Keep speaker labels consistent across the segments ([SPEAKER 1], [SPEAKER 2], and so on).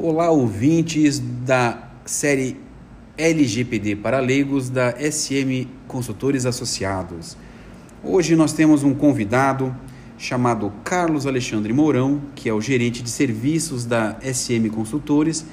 [SPEAKER 1] Olá, ouvintes da série LGPD para leigos da SM Consultores Associados. Hoje nós temos um convidado chamado Carlos Alexandre Mourão, que é o gerente de serviços da SM Consultores,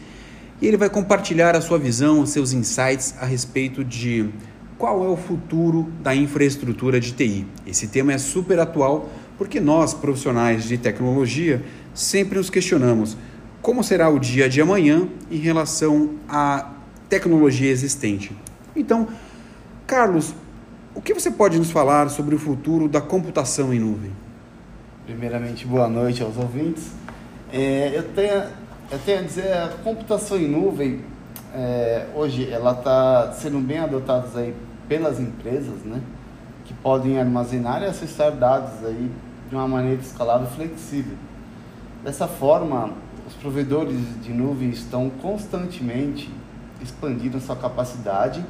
[SPEAKER 1] e ele vai compartilhar a sua visão, seus insights a respeito de qual é o futuro da infraestrutura de TI. Esse tema é super atual porque nós, profissionais de tecnologia, sempre nos questionamos como será o dia de amanhã em relação à tecnologia existente. Então, Carlos, o que você pode nos falar sobre o futuro da computação em nuvem?
[SPEAKER 2] Primeiramente, boa noite aos ouvintes. É, eu, tenho, eu tenho a dizer, a computação em nuvem, é, hoje, ela está sendo bem adotada aí pelas empresas, né? Que podem armazenar e acessar dados aí de uma maneira escalável e flexível. Dessa forma, os provedores de nuvem estão constantemente expandindo sua capacidade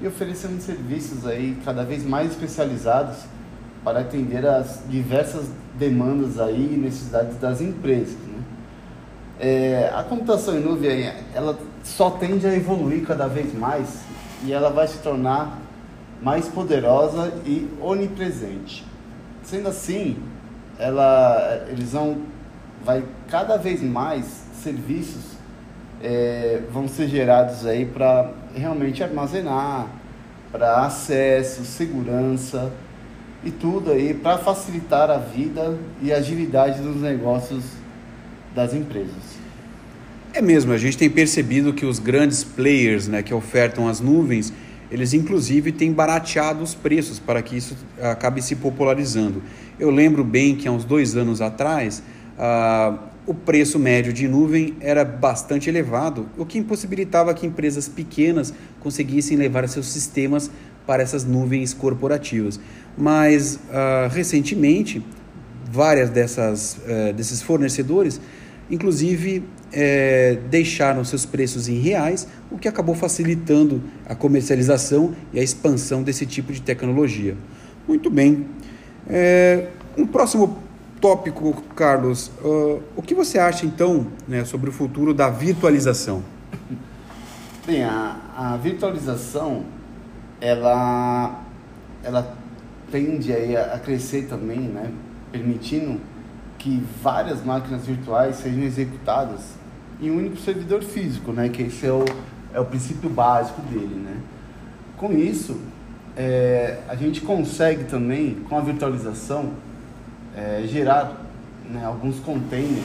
[SPEAKER 2] e oferecendo serviços aí cada vez mais especializados para atender as diversas demandas aí e necessidades das empresas. Né? É, a computação em nuvem ela só tende a evoluir cada vez mais e ela vai se tornar mais poderosa e onipresente. Sendo assim, ela, eles vão vai cada vez mais serviços é, vão ser gerados aí para realmente armazenar, para acesso, segurança e tudo aí para facilitar a vida e agilidade dos negócios das empresas.
[SPEAKER 1] É mesmo, a gente tem percebido que os grandes players né, que ofertam as nuvens, eles inclusive têm barateado os preços para que isso acabe se popularizando. Eu lembro bem que há uns dois anos atrás, ah, o preço médio de nuvem era bastante elevado, o que impossibilitava que empresas pequenas conseguissem levar seus sistemas para essas nuvens corporativas. Mas uh, recentemente, várias dessas, uh, desses fornecedores, inclusive, uh, deixaram seus preços em reais, o que acabou facilitando a comercialização e a expansão desse tipo de tecnologia. Muito bem. É, um próximo tópico, Carlos, uh, o que você acha então né, sobre o futuro da virtualização?
[SPEAKER 2] Bem, a, a virtualização ela, ela tende a, a crescer também, né, permitindo que várias máquinas virtuais sejam executadas em um único servidor físico, né, que esse é o, é o princípio básico dele. Né. Com isso, é, a gente consegue também, com a virtualização, é, gerar né, alguns containers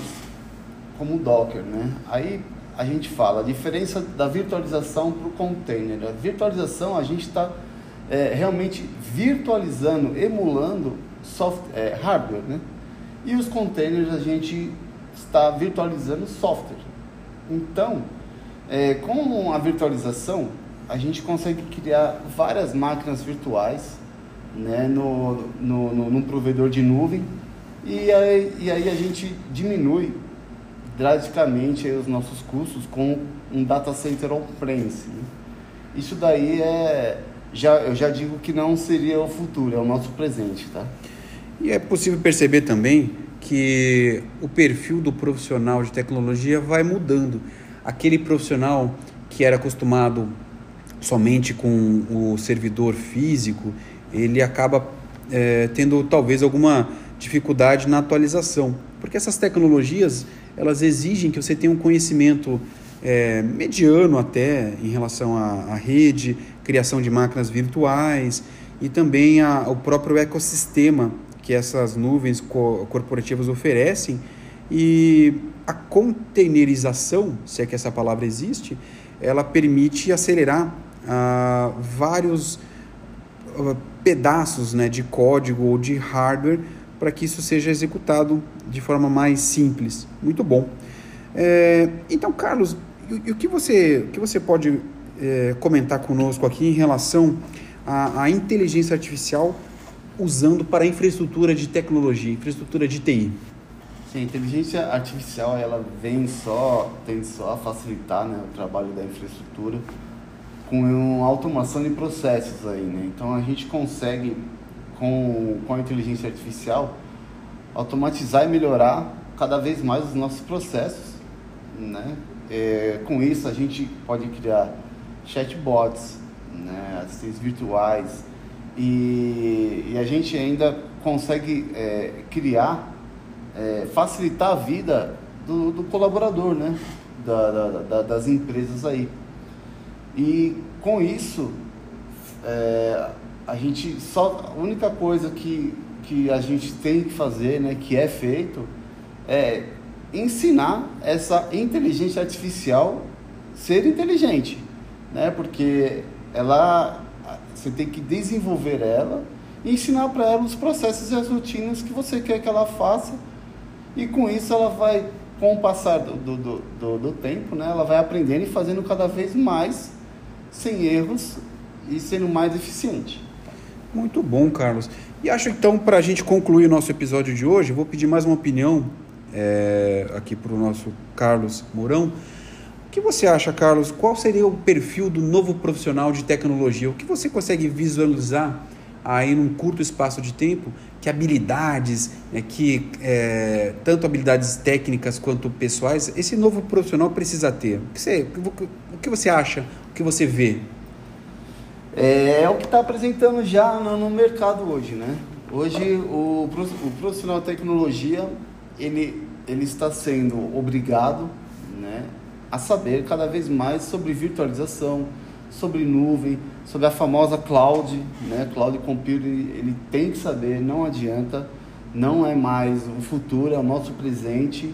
[SPEAKER 2] como Docker, né? Aí a gente fala a diferença da virtualização para o container. A virtualização a gente está é, realmente virtualizando, emulando software, é, hardware, né? E os containers a gente está virtualizando software. Então, é, com a virtualização, a gente consegue criar várias máquinas virtuais né, no, no, no, num provedor de nuvem e aí, e aí a gente diminui drasticamente os nossos custos com um data center on-premise. Né? Isso daí é, já, eu já digo que não seria o futuro, é o nosso presente, tá?
[SPEAKER 1] E é possível perceber também que o perfil do profissional de tecnologia vai mudando. Aquele profissional que era acostumado somente com o servidor físico, ele acaba é, tendo talvez alguma dificuldade na atualização, porque essas tecnologias elas exigem que você tenha um conhecimento é, mediano até em relação à, à, rede, criação de máquinas virtuais e também a, o próprio ecossistema que essas nuvens co corporativas oferecem. E a containerização, se é que essa palavra existe, ela permite acelerar ah, vários ah, pedaços né, de código ou de hardware para que isso seja executado de forma mais simples. Muito bom. É, então, Carlos, o que você, o que você pode é, comentar conosco aqui em relação à, à, inteligência artificial usando para infraestrutura de tecnologia, infraestrutura de TI?
[SPEAKER 2] Sim, a inteligência artificial ela vem só, tem só a facilitar né, o trabalho da infraestrutura com automação de processos aí, né? Então a gente consegue com, com a inteligência artificial, automatizar e melhorar cada vez mais os nossos processos, né? é, com isso a gente pode criar chatbots, né, assistentes virtuais e, e a gente ainda consegue é, criar, é, facilitar a vida do, do colaborador, né, da, da, da, das empresas aí. E com isso, é, a gente só a única coisa que, que a gente tem que fazer, né, que é feito, é ensinar essa inteligência artificial ser inteligente, né? Porque ela você tem que desenvolver ela e ensinar para ela os processos e as rotinas que você quer que ela faça. E com isso ela vai, com o passar do, do, do, do tempo, né, ela vai aprendendo e fazendo cada vez mais, sem erros e sendo mais eficiente.
[SPEAKER 1] Muito bom, Carlos. E acho então, para a gente concluir o nosso episódio de hoje, vou pedir mais uma opinião é, aqui para o nosso Carlos Mourão. O que você acha, Carlos? Qual seria o perfil do novo profissional de tecnologia? O que você consegue visualizar aí num curto espaço de tempo? Que habilidades, né, que é, tanto habilidades técnicas quanto pessoais, esse novo profissional precisa ter? O que você, o que você acha? Que você vê?
[SPEAKER 2] É, é o que está apresentando já no, no, mercado hoje, né? Hoje o, o profissional de tecnologia ele, ele está sendo obrigado né, a saber cada vez mais sobre virtualização, sobre nuvem, sobre a famosa cloud, né? Cloud computing, ele tem que saber, não adianta, não é mais o futuro, é o nosso presente.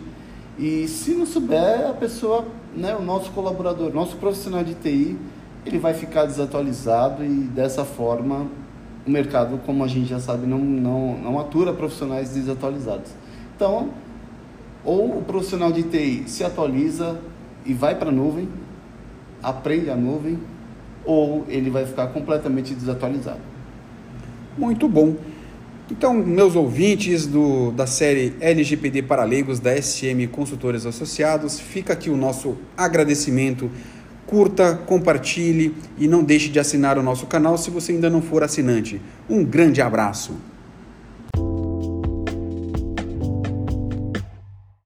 [SPEAKER 2] E se não souber, a pessoa, né, o nosso colaborador, nosso profissional de TI, ele vai ficar desatualizado e dessa forma o mercado, como a gente já sabe, não, não, não atura profissionais desatualizados. Então, ou o profissional de TI se atualiza e vai para a nuvem, aprende a nuvem, ou ele vai ficar completamente desatualizado.
[SPEAKER 1] Muito bom. Então, meus ouvintes do, da série LGPD para leigos da SM Consultores Associados, fica aqui o nosso agradecimento. Curta, compartilhe e não deixe de assinar o nosso canal se você ainda não for assinante. Um grande abraço!